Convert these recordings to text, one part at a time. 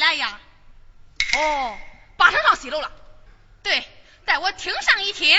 来呀？哦，八成上西楼了。对，待我听上一听。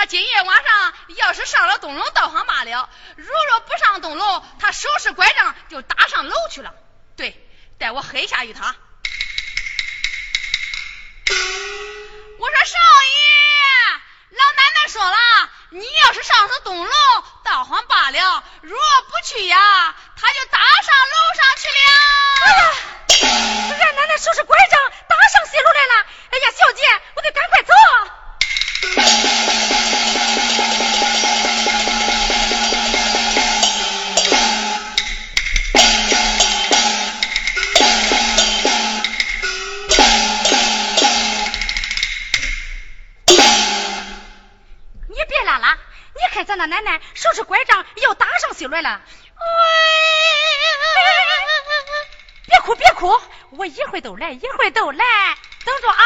他今夜晚上要是上了东楼倒好罢了；如若不上东楼，他收拾拐杖就打上楼去了。对，待我黑下于他。我说少爷。老奶奶说了，你要是上上东楼，倒还罢了；如若不去呀，他就打上楼上去了。哎呀，俺奶奶收拾拐杖，打上西楼来了。哎呀，小姐，我得赶快走。你别拉拉，你看咱那奶奶收拾拐杖要打上去了。别哭，别哭，我一会儿就来，一会儿就来等着啊。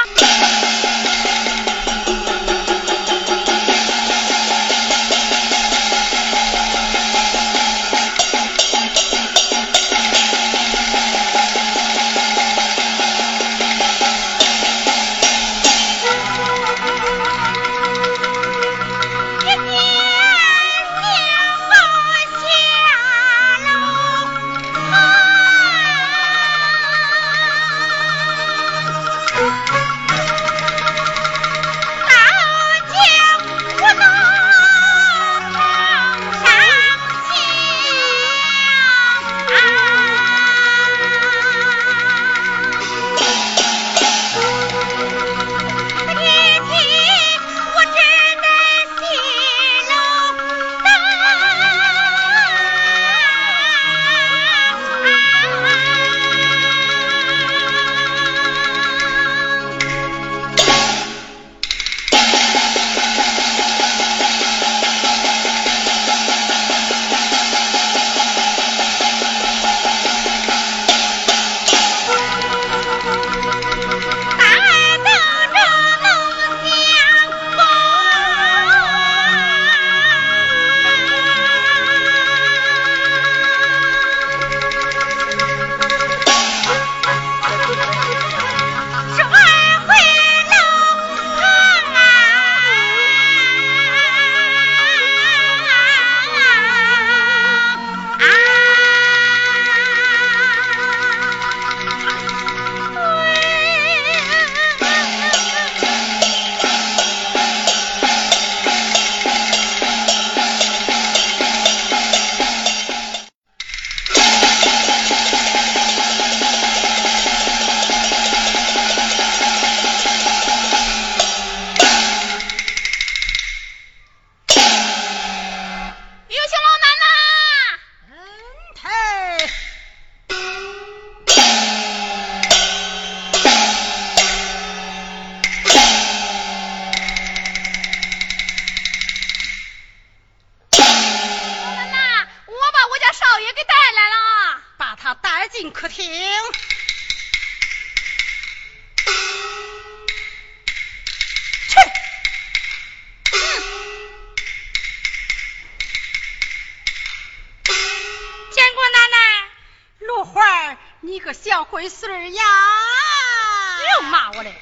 个小龟孙呀！又骂我嘞！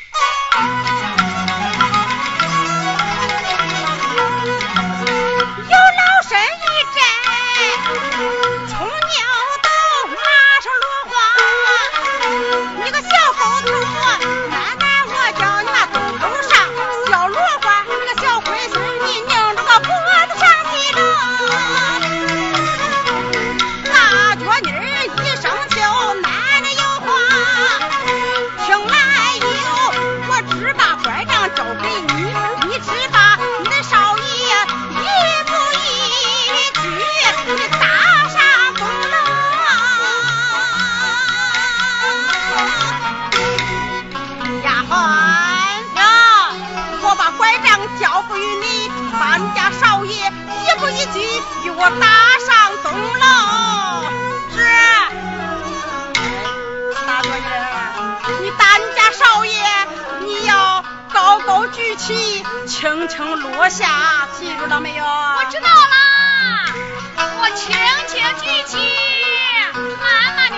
少爷一步一句与我打上东楼。是。大脚妮儿，你打你家少爷，你要高高举起，轻轻落下，记住了没有？我知道啦，我轻轻举起，慢慢的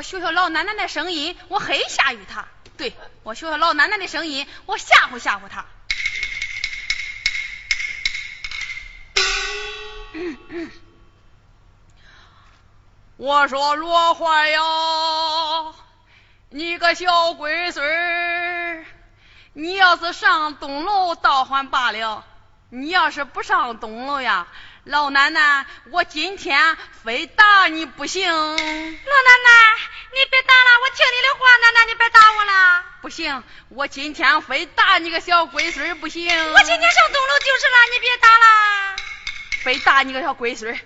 我学学老奶奶的声音，我黑吓唬她。对，我学学老奶奶的声音，我吓唬吓唬她。我说罗花呀，你个小龟孙儿，你要是上东楼倒还罢了，你要是不上东楼呀，老奶奶，我今天非打你不行。老奶奶，你别打了，我听你的话，奶奶你别打我了。不行，我今天非打你个小龟孙儿不行。我今天上东楼就是了，你别打了。非打你个小龟孙儿，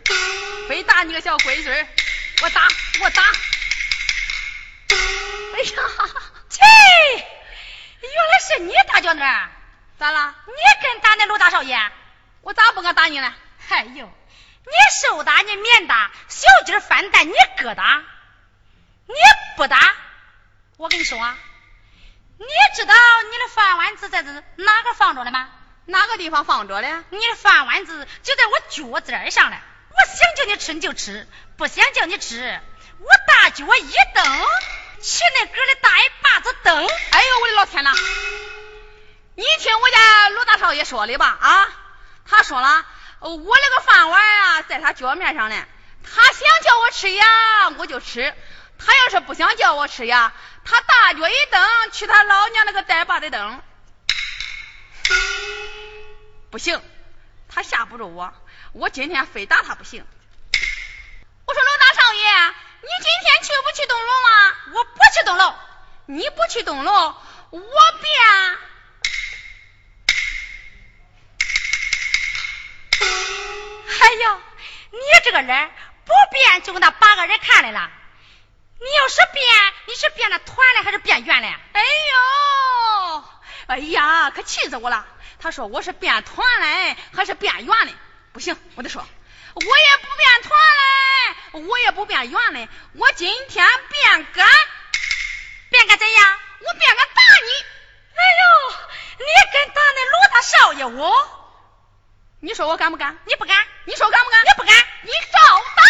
非打你个小龟孙儿，我打我打。哎呀，切，原来是你大脚那儿，咋了？你敢打那罗大少爷？我咋不敢打你呢？哎呦，你受打你免打，小鸡儿翻蛋你疙瘩，你不打，我跟你说啊，你知道你的饭碗子在这哪个放着了吗？哪个地方放着了？你的饭碗子就在我脚尖儿上了，我想叫你吃你就吃，不想叫你吃，我大脚一蹬，去那个的大一把子蹬。哎呦，我的老天呐！你听我家罗大少爷说的吧啊？他说了，呃我那个饭碗啊，在他脚面上呢。他想叫我吃呀，我就吃；他要是不想叫我吃呀，他大脚一蹬，去他老娘那个带把的蹬。不行，他吓不住我，我今天非打他不行。我说罗大少爷，你今天去不去东楼啊？我不去东楼，你不去东楼，我便。哎呦，你这个人不变就跟那八个人看来了。你要是变，你是变了团了还是变圆了？哎呦，哎呀，可气死我了！他说我是变团嘞，还是变圆嘞？不行，我得说，我也不变团嘞，我也不变圆嘞，我今天变个，变个怎样？我变个打你！哎呦，你敢打那罗大少爷我，你说我敢不敢？你不敢，你说敢不敢？你不敢，你照打！